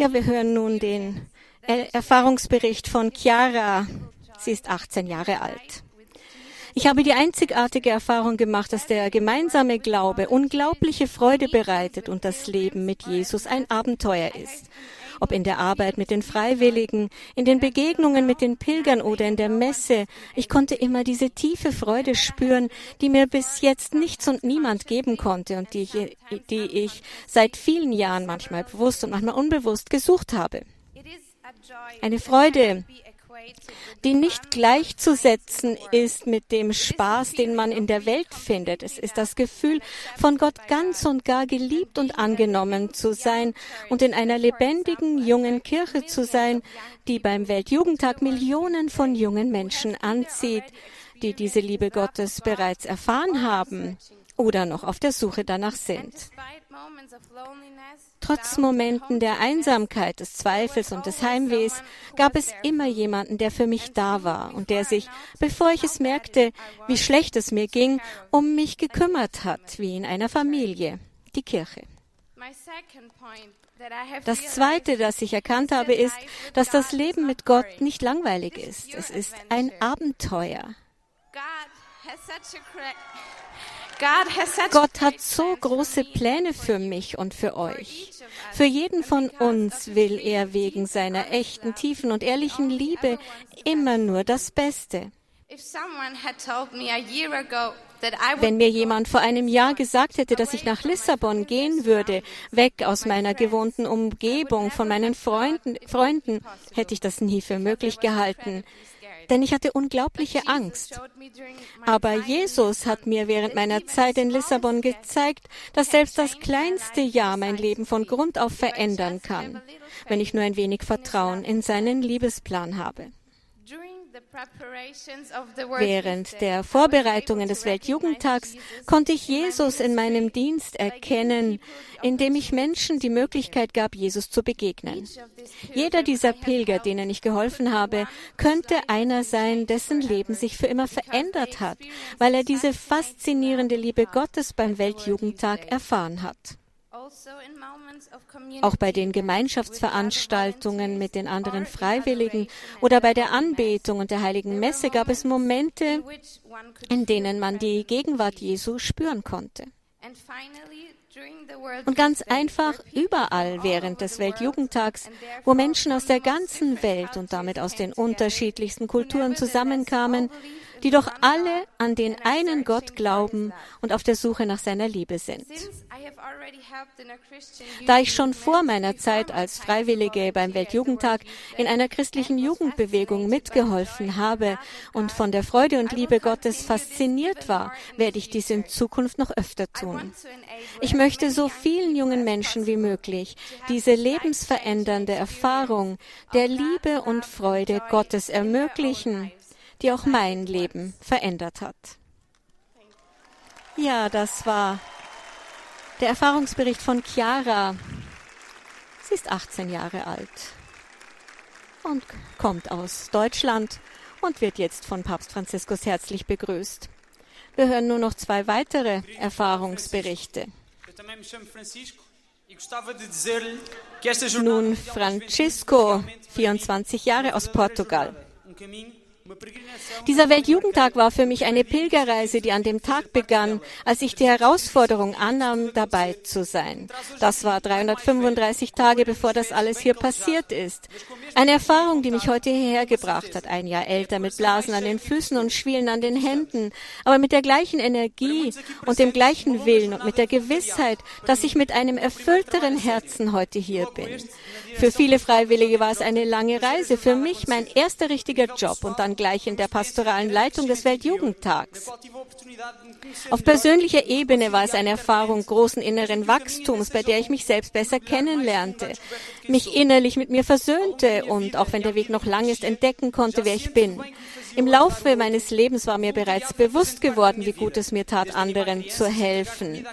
Ja, wir hören nun den Er- Erfahrungsbericht von Chiara. Sie ist 18 Jahre alt. Ich habe die einzigartige Erfahrung gemacht, dass der gemeinsame Glaube unglaubliche Freude bereitet und das Leben mit Jesus ein Abenteuer ist. Ob in der Arbeit mit den Freiwilligen, in den Begegnungen mit den Pilgern oder in der Messe, ich konnte immer diese tiefe Freude spüren, die mir bis jetzt nichts und niemand geben konnte und die ich, die ich seit vielen Jahren manchmal bewusst und manchmal unbewusst gesucht habe. Eine Freude, die nicht gleichzusetzen ist mit dem Spaß, den man in der Welt findet. Es ist das Gefühl, von Gott ganz und gar geliebt und angenommen zu sein und in einer lebendigen, jungen Kirche zu sein, die beim Weltjugendtag Millionen von jungen Menschen anzieht, die diese Liebe Gottes bereits erfahren haben oder noch auf der Suche danach sind. Trotz Momenten der Einsamkeit, des Zweifels und des Heimwehs gab es immer jemanden, der für mich da war und der sich, bevor ich es merkte, wie schlecht es mir ging, um mich gekümmert hat, wie in einer Familie, die Kirche. Das Zweite, das ich erkannt habe, ist, dass das Leben mit Gott nicht langweilig ist. Es ist ein Abenteuer. Gott hat so große. Pläne für mich und für euch. Für jeden von uns will er wegen seiner echten, tiefen und ehrlichen Liebe immer nur das Beste. Wenn mir jemand vor einem Jahr gesagt hätte, dass ich nach Lissabon gehen würde, weg aus meiner gewohnten Umgebung, von meinen Freunden, Freunden, hätte ich das nie für möglich gehalten. Denn ich hatte unglaubliche Angst. Aber Jesus hat mir während meiner Zeit in Lissabon gezeigt, dass selbst das kleinste Jahr mein Leben von Grund auf verändern kann, wenn ich nur ein wenig Vertrauen in seinen Liebesplan habe. Während der Vorbereitungen des Weltjugendtags konnte ich Jesus in meinem Dienst erkennen, indem ich Menschen die Möglichkeit gab, Jesus zu begegnen. Jeder dieser Pilger, denen ich geholfen habe, könnte einer sein, dessen Leben sich für immer verändert hat, weil er diese faszinierende Liebe Gottes beim Weltjugendtag erfahren hat. Also Auch bei den Gemeinschaftsveranstaltungen mit den anderen Freiwilligen oder bei der Anbetung und der heiligen Messe gab es Momente, in denen man die Gegenwart Jesu spüren konnte. Und ganz einfach überall all während des Weltjugendtags, wo Menschen aus der ganzen Welt und damit aus den unterschiedlichsten Kulturen zusammenkamen, die doch alle an den einen Gott glauben und auf der Suche nach seiner Liebe sind. Da ich schon vor meiner Zeit als Freiwillige beim Weltjugendtag in einer christlichen Jugendbewegung mitgeholfen habe und von der Freude und Liebe Gottes fasziniert war, werde ich dies in. Zukunft noch öfter tun. Ich möchte so vielen jungen Menschen wie möglich diese lebensverändernde Erfahrung der Liebe und Freude Gottes ermöglichen. Die auch mein Leben verändert hat. Ja, das war der Erfahrungsbericht von Chiara. Sie ist 18 Jahre alt und kommt aus Deutschland und wird jetzt von Papst Franziskus herzlich begrüßt. Wir hören nur noch zwei weitere Erfahrungsberichte. Nun Francisco, juventude realmente para mim 24 Jahre aus Portugal. Dieser Weltjugendtag war für mich eine Pilgerreise, die an dem Tag begann, als ich die Herausforderung annahm, dabei zu sein. Das war 335 Tage, bevor das alles hier passiert ist. Eine Erfahrung, die mich heute hierher gebracht hat. Ein Jahr älter, mit Blasen an den Füßen und Schwielen an den Händen, aber mit der gleichen Energie und dem gleichen Willen und mit der Gewissheit, dass ich mit einem erfüllteren Herzen heute hier bin. Für viele Freiwillige war es eine lange Reise. Für mich mein erster richtiger Job und dann gleich in der pastoralen Leitung des Weltjugendtags. Auf persönlicher Ebene war es eine Erfahrung großen inneren Wachstums, bei der ich mich selbst besser kennenlernte, mich innerlich mit mir versöhnte und, auch wenn der Weg noch lang ist, entdecken konnte, wer ich bin. Im Laufe meines Lebens war mir bereits bewusst geworden, wie gut es mir tat, anderen zu helfen.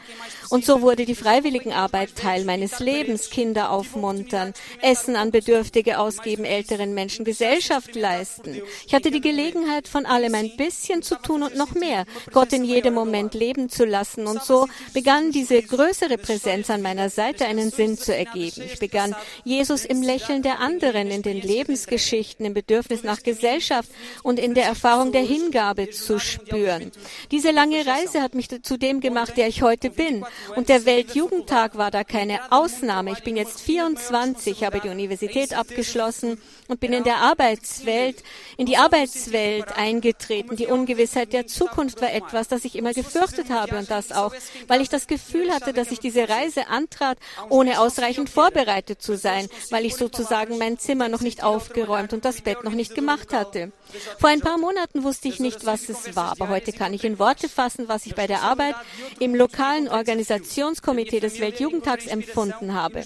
Und so wurde die Freiwilligenarbeit Teil meines Lebens. Kinder aufmuntern, Essen an Bedürftige ausgeben, älteren Menschen Gesellschaft leisten. Ich hatte die Gelegenheit, von allem ein bisschen zu tun und noch mehr. Gott in jedem Moment leben zu lassen. Und so begann diese größere Präsenz an meiner Seite einen Sinn zu ergeben. Ich begann Jesus im Lächeln der anderen, in den Lebensgeschichten, im Bedürfnis nach Gesellschaft und in der Erfahrung der Hingabe zu spüren. Diese lange Reise hat mich zu dem gemacht, der ich heute bin. Und der Weltjugendtag war da keine Ausnahme. Ich bin jetzt 24, habe die Universität abgeschlossen und bin in der Arbeitswelt, in die Arbeitswelt eingetreten. Die Ungewissheit der Zukunft war etwas, das ich immer gefürchtet habe und das auch, weil ich das Gefühl hatte, dass ich diese Reise antrat, ohne ausreichend vorbereitet zu sein, weil ich sozusagen mein Zimmer noch nicht aufgeräumt und das Bett noch nicht gemacht hatte. Vor ein paar Monaten wusste ich nicht, was es war, aber heute kann ich in Worte fassen, was ich bei der Arbeit im lokalen Organisationskomitee des Weltjugendtags empfunden habe.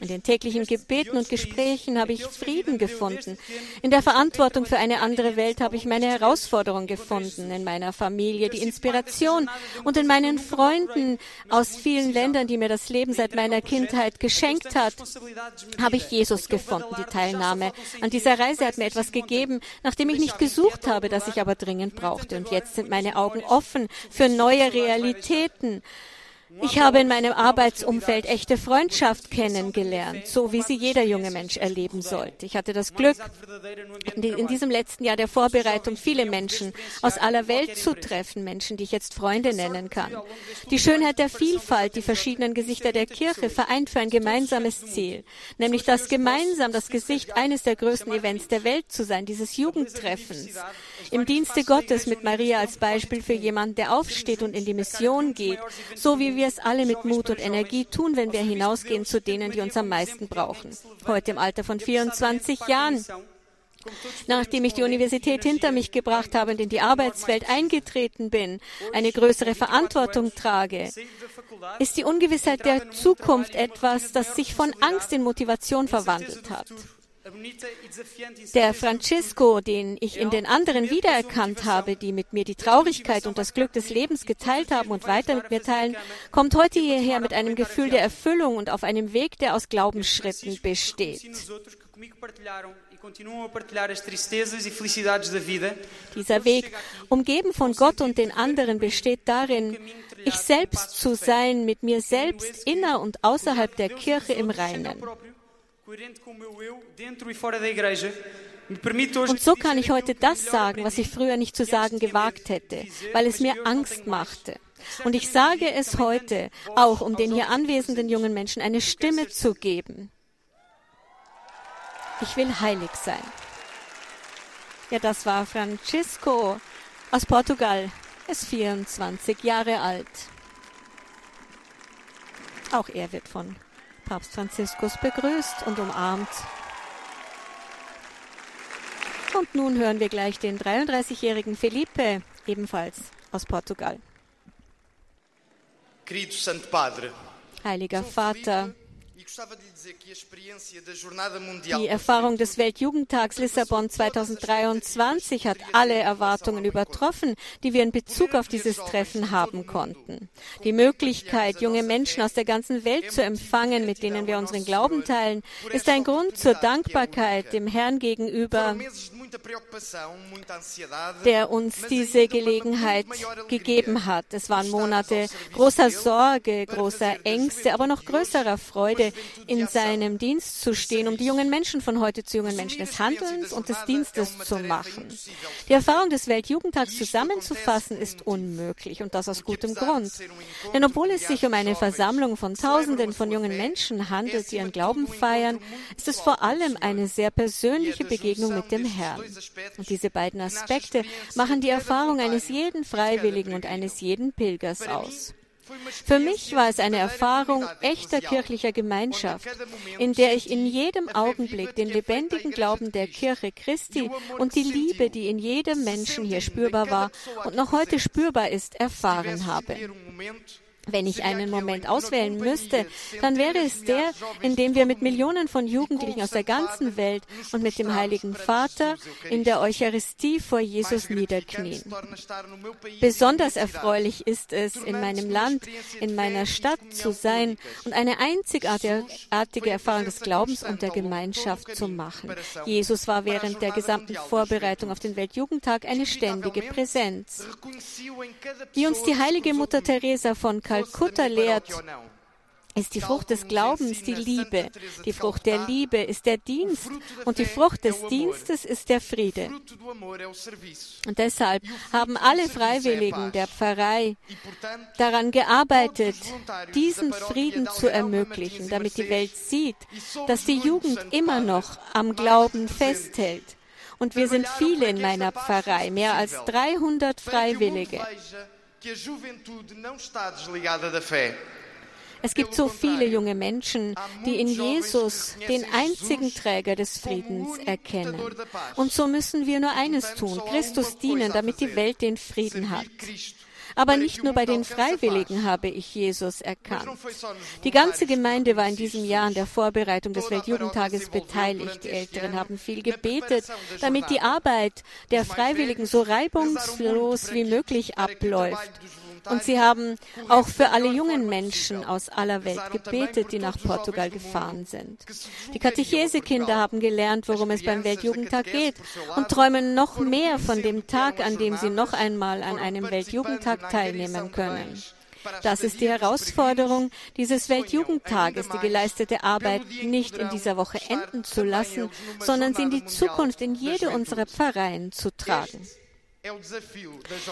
In den täglichen Gebeten und Gesprächen habe ich Frieden gefunden. In der Verantwortung für eine andere Welt habe ich meine Herausforderung gefunden. In meiner Familie die Inspiration und in meinen Freunden aus vielen Ländern, die mir das Leben seit meiner Kindheit geschenkt hat, habe ich Jesus gefunden. Die Teilnahme an dieser Reise hat mir etwas gegeben, nachdem ich nicht gesucht habe, das ich aber dringend brauchte. Und jetzt sind meine Augen offen für neue Realitäten. Ich habe in meinem Arbeitsumfeld echte Freundschaft kennengelernt, so wie sie jeder junge Mensch erleben sollte. Ich hatte das Glück, in diesem letzten Jahr der Vorbereitung viele Menschen aus aller Welt zu treffen, Menschen, die ich jetzt Freunde nennen kann. Die Schönheit der Vielfalt, die verschiedenen Gesichter der Kirche vereint für ein gemeinsames Ziel, nämlich das gemeinsam das Gesicht eines der größten Events der Welt zu sein, dieses Jugendtreffens. Im Dienste Gottes mit Maria als Beispiel für jemanden, der aufsteht und in die Mission geht, so wie wir es alle mit Mut und Energie tun, wenn wir hinausgehen zu denen, die uns am meisten brauchen. Heute im Alter von 24 Jahren. Nachdem ich die Universität hinter mich gebracht habe und in die Arbeitswelt eingetreten bin, eine größere Verantwortung trage, ist die Ungewissheit der Zukunft etwas, das sich von Angst in Motivation verwandelt hat. Der Francisco, den ich in den anderen wiedererkannt habe, die mit mir die Traurigkeit und das Glück des Lebens geteilt haben und weiter mit mir teilen, kommt heute hierher mit einem Gefühl der Erfüllung und auf einem Weg, der aus Glaubensschritten besteht. Dieser Weg, umgeben von Gott und den anderen, besteht darin, ich selbst zu sein, mit mir selbst inner und außerhalb der Kirche im Reinen. Und so kann ich heute das sagen, was ich früher nicht zu sagen gewagt hätte, weil es mir Angst machte. Und ich sage es heute auch, um den hier anwesenden jungen Menschen eine Stimme zu geben. Ich will heilig sein. Ja, das war Francisco aus Portugal. Er ist 24 Jahre alt. Auch er wird von Papst Franziskus begrüßt und umarmt. Und nun hören wir gleich den 33-jährigen Felipe, ebenfalls aus Portugal. Heiliger Vater, die Erfahrung des Weltjugendtags Lissabon 2023 hat alle Erwartungen übertroffen, die wir in Bezug auf dieses Treffen haben konnten. Die Möglichkeit, junge Menschen aus der ganzen Welt zu empfangen, mit denen wir unseren Glauben teilen, ist ein Grund zur Dankbarkeit dem Herrn gegenüber, der uns diese Gelegenheit gegeben hat. Es waren Monate großer Sorge, großer Ängste, aber noch größerer Freude, in seinem Dienst zu stehen, um die jungen Menschen von heute zu jungen Menschen des Handelns und des Dienstes zu machen. Die Erfahrung des Weltjugendtags zusammenzufassen ist unmöglich und das aus gutem Grund. Denn obwohl es sich um eine Versammlung von Tausenden von jungen Menschen handelt, die ihren Glauben feiern, ist es vor allem eine sehr persönliche Begegnung mit dem Herrn. Und diese beiden Aspekte machen die Erfahrung eines jeden Freiwilligen und eines jeden Pilgers aus. Für mich war es eine Erfahrung echter kirchlicher Gemeinschaft, in der ich in jedem Augenblick den lebendigen Glauben der Kirche Christi und die Liebe, die in jedem Menschen hier spürbar war und noch heute spürbar ist, erfahren habe. Wenn ich einen Moment auswählen müsste, dann wäre es der, in dem wir mit Millionen von Jugendlichen aus der ganzen Welt und mit dem Heiligen Vater in der Eucharistie vor Jesus niederknien. Besonders erfreulich ist es, in meinem Land, in meiner Stadt zu sein und eine einzigartige Erfahrung des Glaubens und der Gemeinschaft zu machen. Jesus war während der gesamten Vorbereitung auf den Weltjugendtag eine ständige Präsenz. Wie uns die heilige Mutter Teresa von Kalkutta lehrt, ist die Frucht des Glaubens die Liebe. Die Frucht der Liebe ist der Dienst und die Frucht des Dienstes ist der Friede. Und deshalb haben alle Freiwilligen der Pfarrei daran gearbeitet, diesen Frieden zu ermöglichen, damit die Welt sieht, dass die Jugend immer noch am Glauben festhält. Und wir sind viele in meiner Pfarrei, mehr als 300 Freiwillige. Es gibt so viele junge Menschen, die in Jesus den einzigen Träger des Friedens erkennen. Und so müssen wir nur eines tun, Christus dienen, damit die Welt den Frieden hat. Aber nicht nur bei den Freiwilligen habe ich Jesus erkannt. Die ganze Gemeinde war in diesem Jahr an der Vorbereitung des Weltjugendtages beteiligt. Die Älteren haben viel gebetet, damit die Arbeit der Freiwilligen so reibungslos wie möglich abläuft. Und sie haben auch für alle jungen Menschen aus aller Welt gebetet, die nach Portugal gefahren sind. Die Katechesekinder haben gelernt, worum es beim Weltjugendtag geht und träumen noch mehr von dem Tag, an dem sie noch einmal an einem Weltjugendtag teilnehmen können. Das ist die Herausforderung dieses Weltjugendtages, die geleistete Arbeit nicht in dieser Woche enden zu lassen, sondern sie in die Zukunft in jede unserer Pfarreien zu tragen.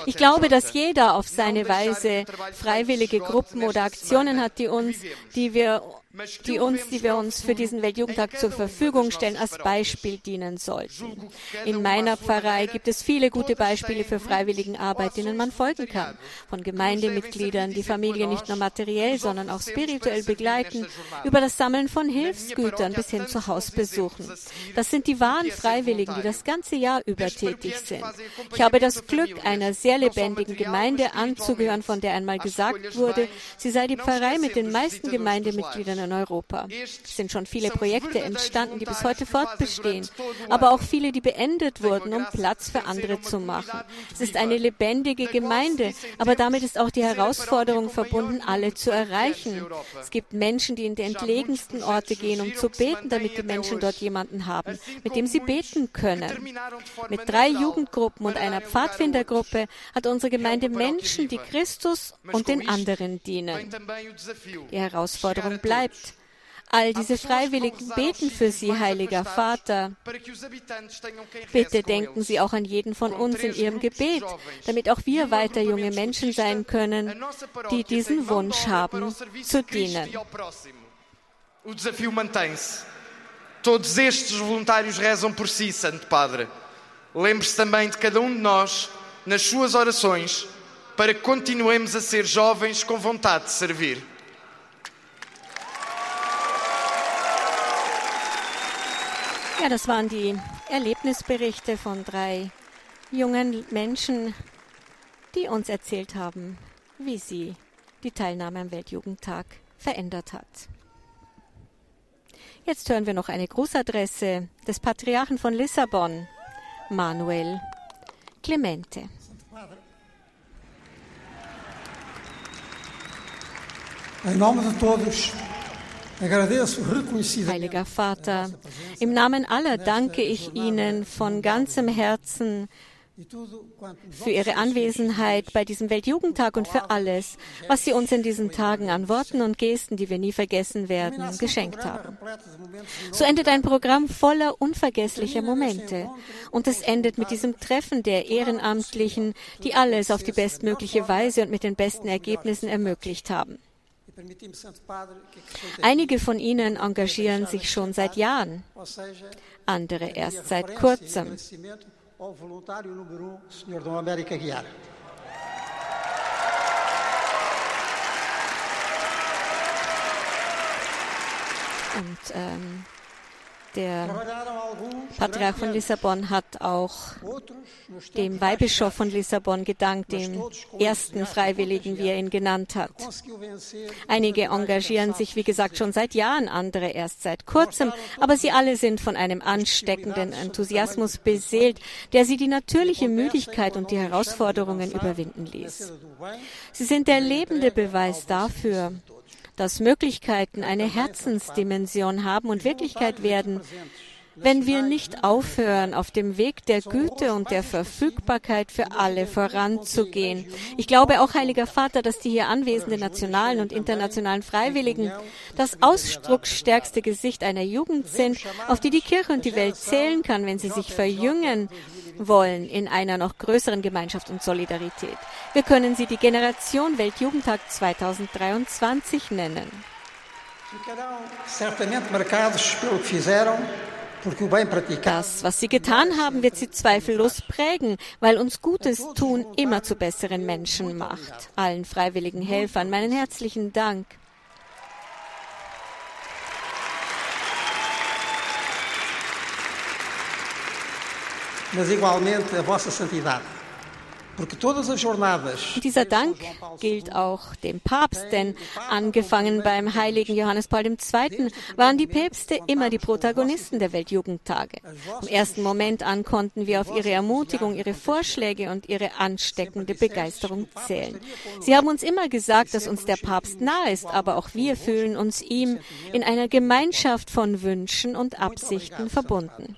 Ich glaube, dass jeder auf seine Weise freiwillige Gruppen oder Aktionen hat, die uns, die wir die uns, die wir uns für diesen Weltjugendtag zur Verfügung stellen, als Beispiel dienen sollten. In meiner Pfarrei gibt es viele gute Beispiele für Freiwilligenarbeit, denen man folgen kann. Von Gemeindemitgliedern, die Familie nicht nur materiell, sondern auch spirituell begleiten, über das Sammeln von Hilfsgütern bis hin zu Hausbesuchen. Das sind die wahren Freiwilligen, die das ganze Jahr über tätig sind. Ich habe das Glück, einer sehr lebendigen Gemeinde anzugehören, von der einmal gesagt wurde, sie sei die Pfarrei mit den meisten Gemeindemitgliedern in Europa. Es sind schon viele Projekte entstanden, die bis heute fortbestehen, aber auch viele, die beendet wurden, um Platz für andere zu machen. Es ist eine lebendige Gemeinde, aber damit ist auch die Herausforderung verbunden, alle zu erreichen. Es gibt Menschen, die in die entlegensten Orte gehen, um zu beten, damit die Menschen dort jemanden haben, mit dem sie beten können. Mit drei Jugendgruppen und einer Pfadfindergruppe hat unsere Gemeinde Menschen, die Christus und den anderen dienen. Die Herausforderung bleibt bleibt. All diese Freiwilligen beten für Sie, heiliger Vater. Bitte denken Sie auch an jeden von uns in Ihrem Gebet, damit auch wir weiter junge Menschen sein können, die diesen Wunsch haben, zu dienen. O desafio mantém-se. Todos estes voluntários rezam por si, Santo Padre. Lembre-se também de cada um de nós nas suas orações para que continuemos a ser jovens com vontade de servir. Ja, das waren die Erlebnisberichte von drei jungen Menschen, die uns erzählt haben, wie sie die Teilnahme am Weltjugendtag verändert hat. Jetzt hören wir noch eine Grußadresse des Patriarchen von Lissabon, Manuel Clemente. Em nome de todos Heiliger Vater, im Namen aller danke ich Ihnen von ganzem Herzen für Ihre Anwesenheit bei diesem Weltjugendtag und für alles, was Sie uns in diesen Tagen an Worten und Gesten, die wir nie vergessen werden, geschenkt haben. So endet ein Programm voller unvergesslicher Momente. Und es endet mit diesem Treffen der Ehrenamtlichen, die alles auf die bestmögliche Weise und mit den besten Ergebnissen ermöglicht haben. Einige von ihnen engagieren sich schon seit Jahren, andere erst seit kurzem. Und ähm, Der Patriarch von Lissabon hat auch dem Weihbischof von Lissabon gedankt, dem ersten Freiwilligen, wie er ihn genannt hat. Einige engagieren sich, wie gesagt, schon seit Jahren, andere erst seit kurzem, aber sie alle sind von einem ansteckenden Enthusiasmus beseelt, der sie die natürliche Müdigkeit und die Herausforderungen überwinden ließ. Sie sind der lebende Beweis dafür, dass Möglichkeiten eine Herzensdimension haben und Wirklichkeit werden, wenn wir nicht aufhören, auf dem Weg der Güte und der Verfügbarkeit für alle voranzugehen. Ich glaube auch, Heiliger Vater, dass die hier anwesenden nationalen und internationalen Freiwilligen das ausdrucksstärkste Gesicht einer Jugend sind, auf die die Kirche und die Welt zählen kann, wenn sie sich verjüngen wollen in einer noch größeren Gemeinschaft und Solidarität. Wir können sie die Generation Weltjugendtag 2023 nennen. Das, was sie getan haben, wird sie zweifellos prägen, weil uns Gutes tun immer zu besseren Menschen macht. Allen freiwilligen Helfern meinen herzlichen Dank. Mas igualmente a vossa santidade. Dieser Dank gilt auch dem Papst, denn angefangen beim heiligen Johannes Paul II. waren die Päpste immer die Protagonisten der Weltjugendtage. Vom ersten Moment an konnten wir auf ihre Ermutigung, ihre Vorschläge und ihre ansteckende Begeisterung zählen. Sie haben uns immer gesagt, dass uns der Papst nahe ist, aber auch wir fühlen uns ihm in einer Gemeinschaft von Wünschen und Absichten verbunden.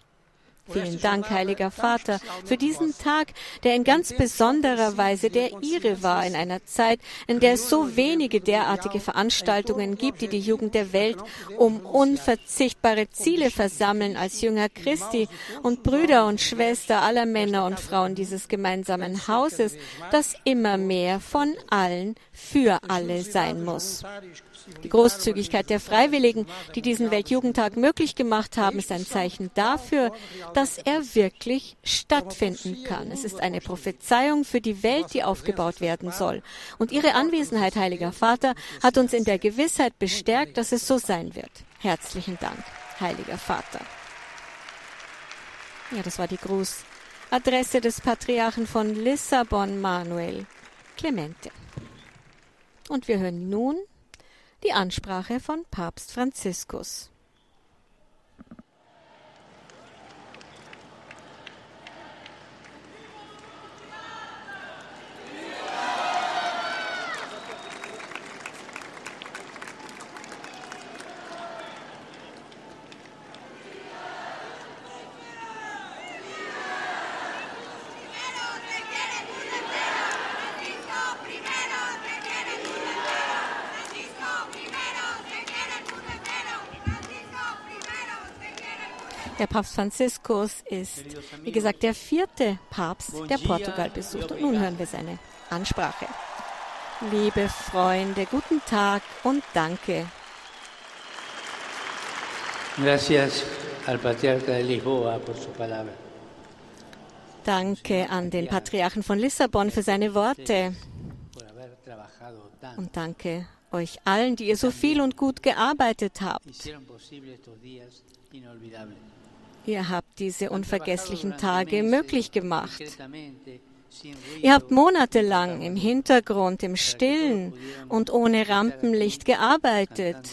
Vielen Dank, heiliger Vater, für diesen Tag, der in ganz besonderer Weise der Ihre war, in einer Zeit, in der es so wenige derartige Veranstaltungen gibt, die die Jugend der Welt um unverzichtbare Ziele versammeln als Jünger Christi und Brüder und Schwester aller Männer und Frauen dieses gemeinsamen Hauses, das immer mehr von allen für alle sein muss. Die Großzügigkeit der Freiwilligen, die diesen Weltjugendtag möglich gemacht haben, ist ein Zeichen dafür, dass er wirklich stattfinden kann. Es ist eine Prophezeiung für die Welt, die aufgebaut werden soll. Und Ihre Anwesenheit, Heiliger Vater, hat uns in der Gewissheit bestärkt, dass es so sein wird. Herzlichen Dank, Heiliger Vater. Ja, das war die Grußadresse des Patriarchen von Lissabon, Manuel Clemente. Und wir hören nun die Ansprache von Papst Franziskus. Der Papst Franziskus ist, wie gesagt, der vierte Papst, der Portugal besucht. Und nun hören wir seine Ansprache. Liebe Freunde, guten Tag und danke. Gracias al Patriarca de Lisboa por su palabra. Danke an den Patriarchen von Lissabon für seine Worte. Und danke euch allen, die ihr so viel und gut gearbeitet habt. Ihr habt diese unvergesslichen Tage möglich gemacht. Ihr habt monatelang im Hintergrund, im Stillen und ohne Rampenlicht gearbeitet,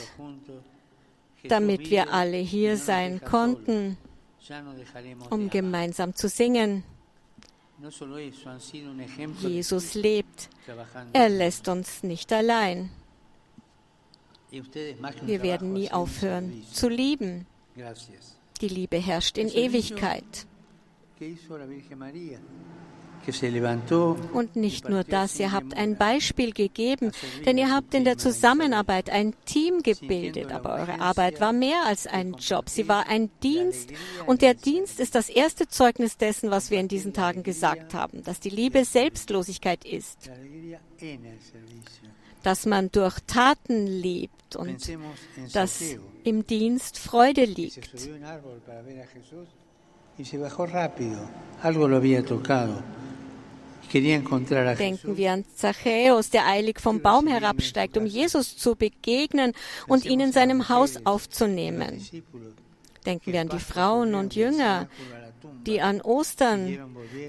damit wir alle hier sein konnten, um gemeinsam zu singen. Jesus lebt. Er lässt uns nicht allein. Wir werden nie aufhören zu lieben. Die Liebe herrscht in Ewigkeit. Und nicht nur das, ihr habt ein Beispiel gegeben, denn ihr habt in der Zusammenarbeit ein Team gebildet, aber eure Arbeit war mehr als ein Job, sie war ein Dienst. Und der Dienst ist das erste Zeugnis dessen, was wir in diesen Tagen gesagt haben, dass die Liebe Selbstlosigkeit ist, dass man durch Taten liebt und dass im Dienst Freude liegt. Denken wir an Zachäus, der eilig vom Baum herabsteigt, um Jesus zu begegnen und ihn in seinem Haus aufzunehmen. Denken wir an die Frauen und Jünger, die an Ostern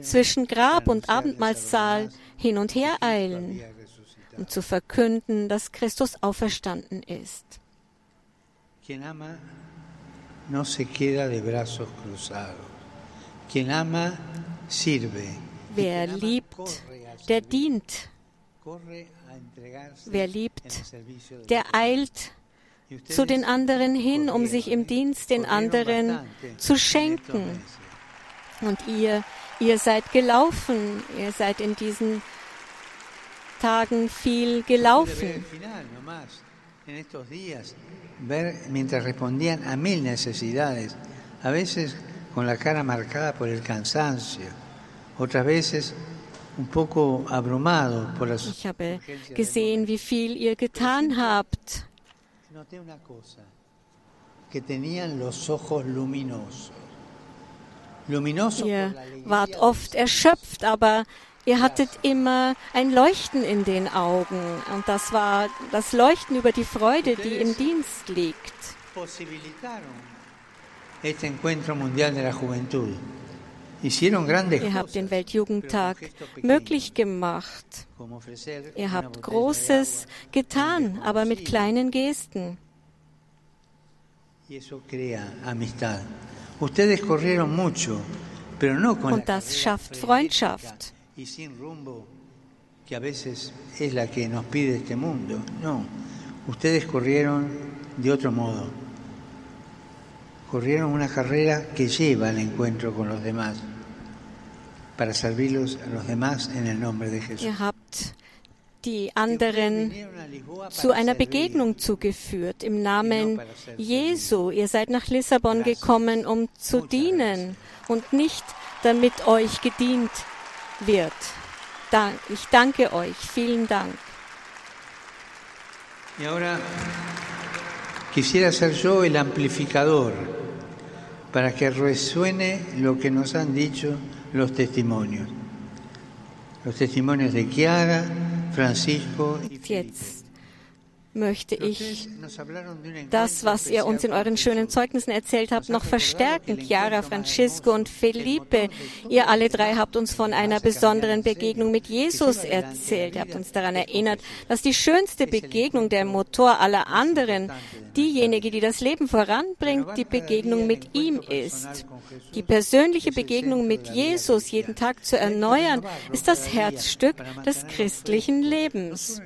zwischen Grab und Abendmahlsaal hin und her eilen, um zu verkünden, dass Christus auferstanden ist. Quien ama no se queda de brazos cruzados. Quien ama sirve. Wer liebt, der dient. Wer liebt, der eilt zu den anderen hin, um sich im Dienst den anderen zu schenken. Und ihr, ihr seid gelaufen, ihr seid in diesen Tagen viel gelaufen. ver mientras respondían a mil necesidades, a veces con la cara marcada por el cansancio, otras veces Ich habe gesehen, wie viel ihr getan habt. Noté una cosa, que tenían los ojos luminosos. Luminosos Ihr wart oft erschöpft, aber ihr hattet immer ein Leuchten in den Augen. Und das war das Leuchten über die Freude, die im Dienst liegt. Ihr habt den Weltjugendtag möglich gemacht. Ihr habt Großes getan, aber mit kleinen Gesten. Und das schafft Freundschaft. Y sin rumbo que a veces es la que nos pide este mundo. No, ustedes corrieron de otro modo. Corrieron una carrera que lleva al encuentro con los demás, para servirlos a los demás en el nombre de Jesús. Ihr habt die anderen zu einer. Begegnung zugeführt im Namen Jesu. Ihr seid nach Lissabon gekommen, um zu dienen und nicht damit euch gedient wird. Dank- Ich danke euch. Vielen Dank. Y ahora quisiera ser yo el amplificador para que resuene lo que nos han dicho los testimonios. Los testimonios de Chiara, Francisco y. Jetzt möchte ich das, was ihr uns in euren schönen. Zeugnissen erzählt habt, noch verstärken. Chiara, Francisco und Felipe, ihr alle drei habt uns von einer besonderen Begegnung mit Jesus erzählt. Ihr habt uns daran erinnert, dass die schönste Begegnung der Motor aller anderen, diejenige, die das Leben voranbringt, die Begegnung mit ihm ist. Die persönliche Begegnung mit Jesus jeden Tag zu erneuern, ist das Herzstück des christlichen Lebens.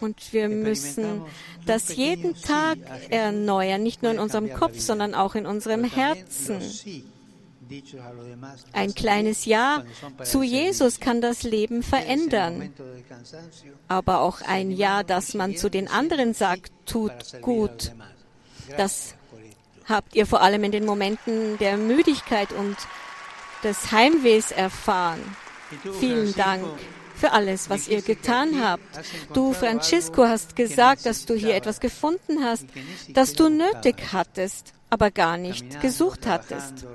Und wir müssen das jeden Tag erneuern, nicht nur in unserem Kopf, sondern auch in unserem Herzen. Ein kleines Ja zu Jesus kann das Leben verändern. Aber auch ein Ja, das man zu den anderen sagt, tut gut. Das habt ihr vor allem in den Momenten der Müdigkeit und des Heimwehs erfahren. Vielen Dank für alles, was ihr getan habt. Du, Francisco, hast gesagt, dass du hier etwas gefunden hast, das du nötig hattest, aber gar nicht gesucht hattest.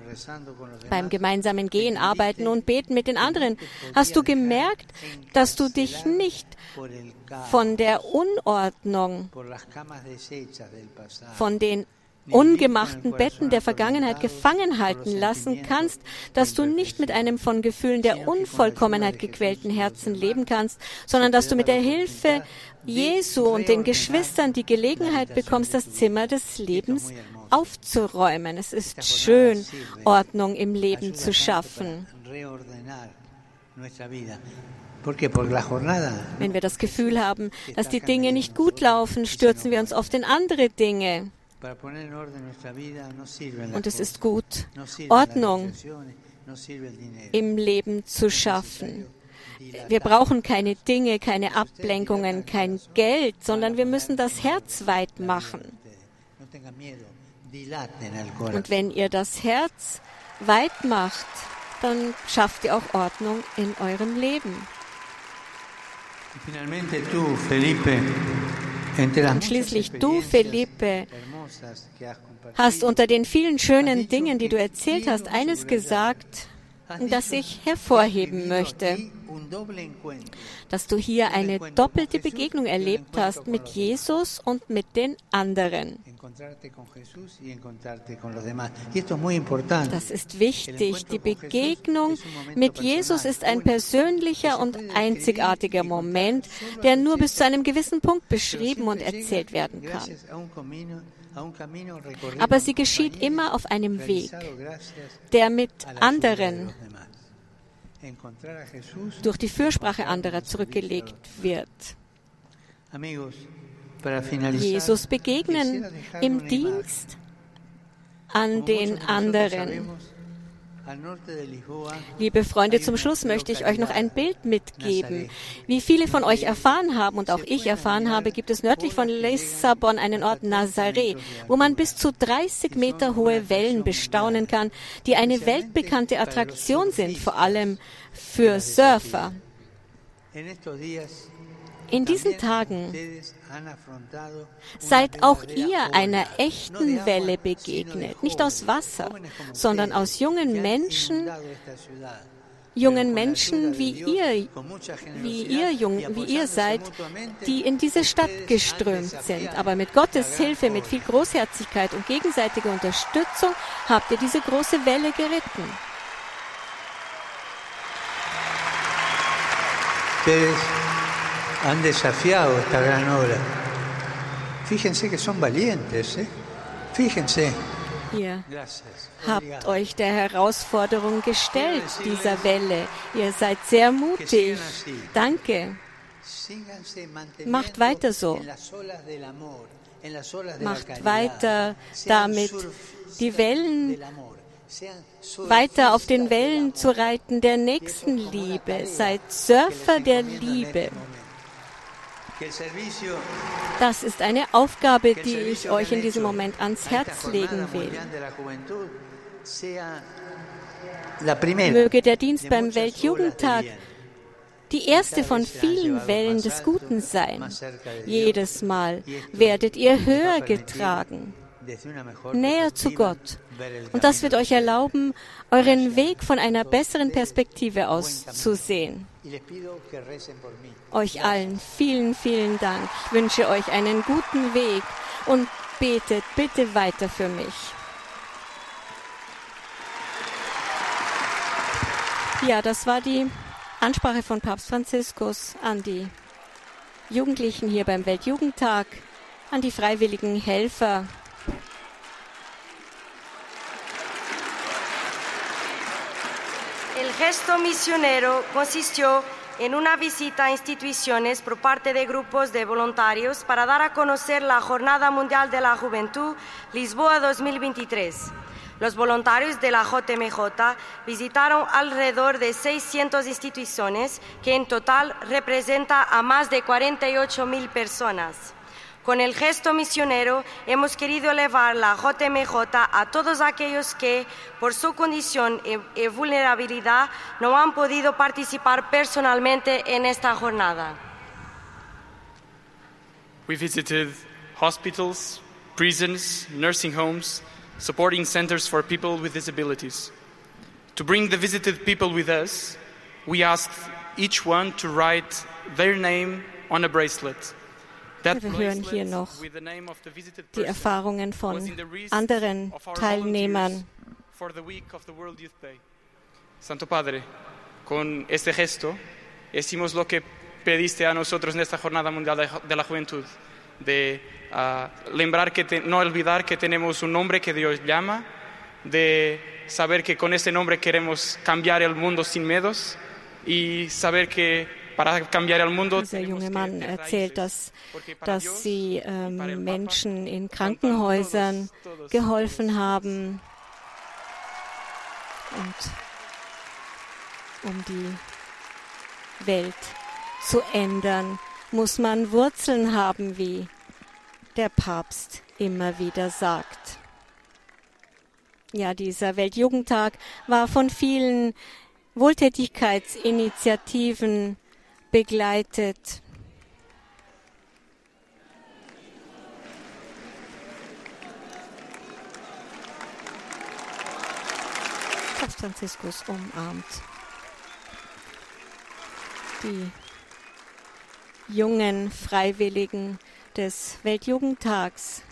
Beim gemeinsamen Gehen, Arbeiten und Beten mit den anderen hast du gemerkt, dass du dich nicht von der Unordnung, von den ungemachten Betten der Vergangenheit gefangen halten lassen kannst, dass du nicht mit einem von Gefühlen der Unvollkommenheit gequälten Herzen leben kannst, sondern dass du mit der Hilfe Jesu und den Geschwistern die Gelegenheit bekommst, das Zimmer des Lebens aufzuräumen. Es ist schön, Ordnung im Leben zu schaffen. Wenn wir das Gefühl haben, dass die Dinge nicht gut laufen, stürzen wir uns oft in andere Dinge. Und es ist gut, Ordnung im Leben zu schaffen. Wir brauchen keine Dinge, keine Ablenkungen, kein Geld, sondern wir müssen das Herz weit machen. Und wenn ihr das Herz weit macht, dann schafft ihr auch Ordnung in eurem Leben. Und schließlich du, Felipe, hast unter den vielen schönen Dingen, die du erzählt hast, eines gesagt, das ich hervorheben möchte. Dass du hier eine doppelte Begegnung erlebt hast mit Jesus und mit den anderen. Das ist wichtig. Die Begegnung mit Jesus ist ein persönlicher und einzigartiger Moment, der nur bis zu einem gewissen Punkt beschrieben und erzählt werden kann. Aber sie geschieht immer auf einem Weg, der mit anderen durch die Fürsprache anderer zurückgelegt wird. Jesus begegnen im Dienst an den anderen. Liebe Freunde, zum Schluss möchte ich euch noch ein Bild mitgeben. Wie viele von euch erfahren haben und auch ich erfahren habe, gibt es nördlich von Lissabon einen Ort Nazaré, wo man bis zu 30 Meter hohe Wellen bestaunen kann, die eine weltbekannte Attraktion sind, vor allem für Surfer. In diesen Tagen seid auch ihr einer echten Welle begegnet, nicht aus Wasser, sondern aus jungen Menschen, jungen Menschen wie ihr, wie ihr, jung, wie ihr seid, die in diese Stadt geströmt sind. Aber mit Gottes Hilfe, mit viel Großherzigkeit und gegenseitiger Unterstützung habt ihr diese große Welle geritten. Ustedes han desafiado esta gran obra. Fíjense que son valientes, ¿eh? Fíjense. Ihr habt euch der Herausforderung gestellt, dieser Welle. Ihr seid sehr mutig. Danke. Macht weiter so. Macht weiter damit, die Wellen weiter auf den Wellen zu reiten der Nächstenliebe. Seid Surfer der Liebe. Das ist eine Aufgabe, die ich euch in diesem Moment ans Herz legen will. Möge der Dienst beim Weltjugendtag die erste von vielen Wellen des Guten sein. Jedes Mal werdet ihr höher getragen, näher zu Gott. Und das wird euch erlauben, euren Weg von einer besseren Perspektive aus zu sehen. Euch allen vielen, vielen Dank. Ich wünsche euch einen guten Weg und betet bitte weiter für mich. Ja, das war die Ansprache von Papst Franziskus an die Jugendlichen hier beim Weltjugendtag, an die freiwilligen Helfer. Gesto misionero consistió en una visita a instituciones por parte de grupos de voluntarios para dar a conocer la Jornada Mundial de la Juventud Lisboa 2023. Los voluntarios de la JMJ visitaron alrededor de 600 instituciones que en total representa a más de 48 mil personas. Con el gesto misionero hemos querido elevar la JMJ a todos aquellos que, por su condición y vulnerabilidad, no han podido participar personalmente en esta jornada. We visited hospitals, prisons, nursing homes, supporting centers for people with disabilities. To bring the visited people with us, we asked each one to write their name on a bracelet. Wir hören hier noch die Erfahrungen von anderen Teilnehmern. Santo Padre, con este gesto hicimos lo que pediste a nosotros en esta Jornada Mundial de la Juventud, de uh, lembrar que te, no olvidar que tenemos un nombre que Dios llama, de saber que con ese nombre queremos cambiar el mundo sin miedos y saber que Dieser junge Mann erzählt, dass, dass sie ähm, Menschen in Krankenhäusern geholfen haben und um die Welt zu ändern, muss man Wurzeln haben, wie der Papst immer wieder sagt. Ja, dieser Weltjugendtag war von vielen Wohltätigkeitsinitiativen begleitet. Papst Franziskus umarmt die jungen Freiwilligen des Weltjugendtags.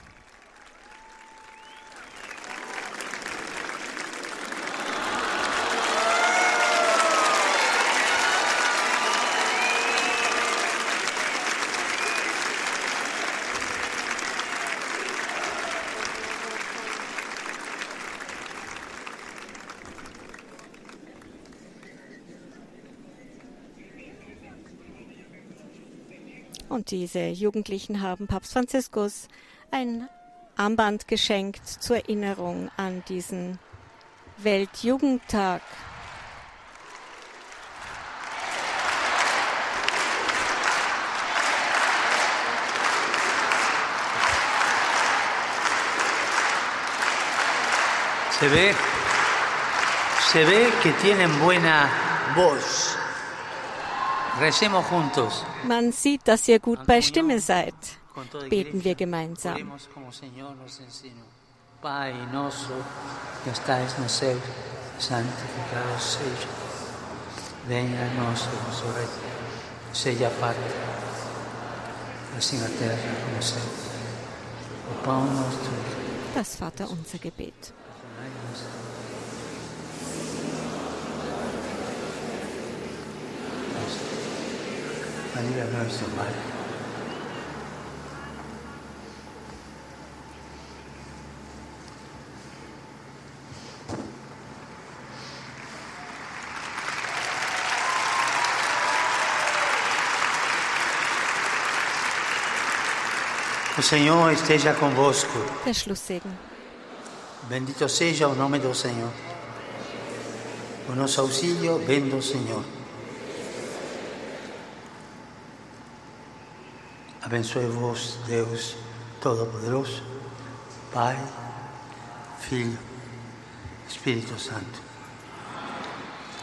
Und diese Jugendlichen haben Papst Franziskus ein Armband geschenkt zur Erinnerung an diesen Weltjugendtag. Se ve, se ve que tienen buena voz. Man sieht, dass ihr gut bei Stimme seid. Beten wir gemeinsam. Pai nosso que estais no céu, santificado seja. Venha a nós o vosso reino. Seja parte, assim na terra como no céu. O pão nosso Das Vaterunser Gebet. María nuestro Padre. O Senhor esteja convosco. Der Schlusssegen. Bendito seja o nome do Senhor. O nosso auxílio vem do Senhor. Abençoe-vos, Deus Todo-Poderoso, Pai, Filho, Espírito Santo.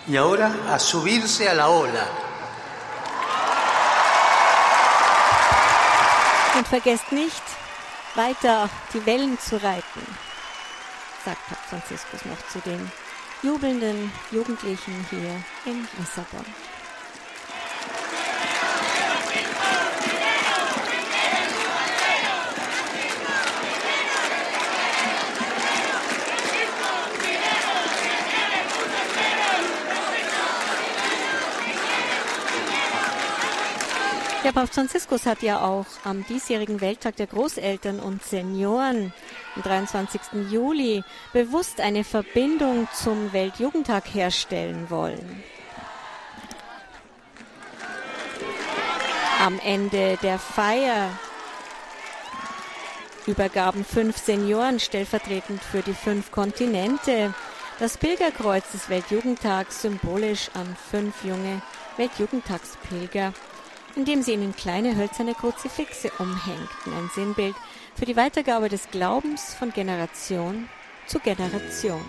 E agora a subir-se a la ola. Und vergesst nicht, weiter die Wellen zu reiten, sagt Papst Franziskus noch zu den jubelnden Jugendlichen hier in Lissabon. Der Papst Franziskus hat ja auch am diesjährigen Welttag der Großeltern und Senioren am 23. Juli bewusst eine Verbindung zum Weltjugendtag herstellen wollen. Am Ende der Feier übergaben fünf Senioren stellvertretend für die fünf Kontinente das Pilgerkreuz des Weltjugendtags symbolisch an fünf junge Weltjugendtagspilger indem sie ihnen kleine hölzerne Kruzifixe umhängten, ein Sinnbild für die Weitergabe des Glaubens von Generation zu Generation.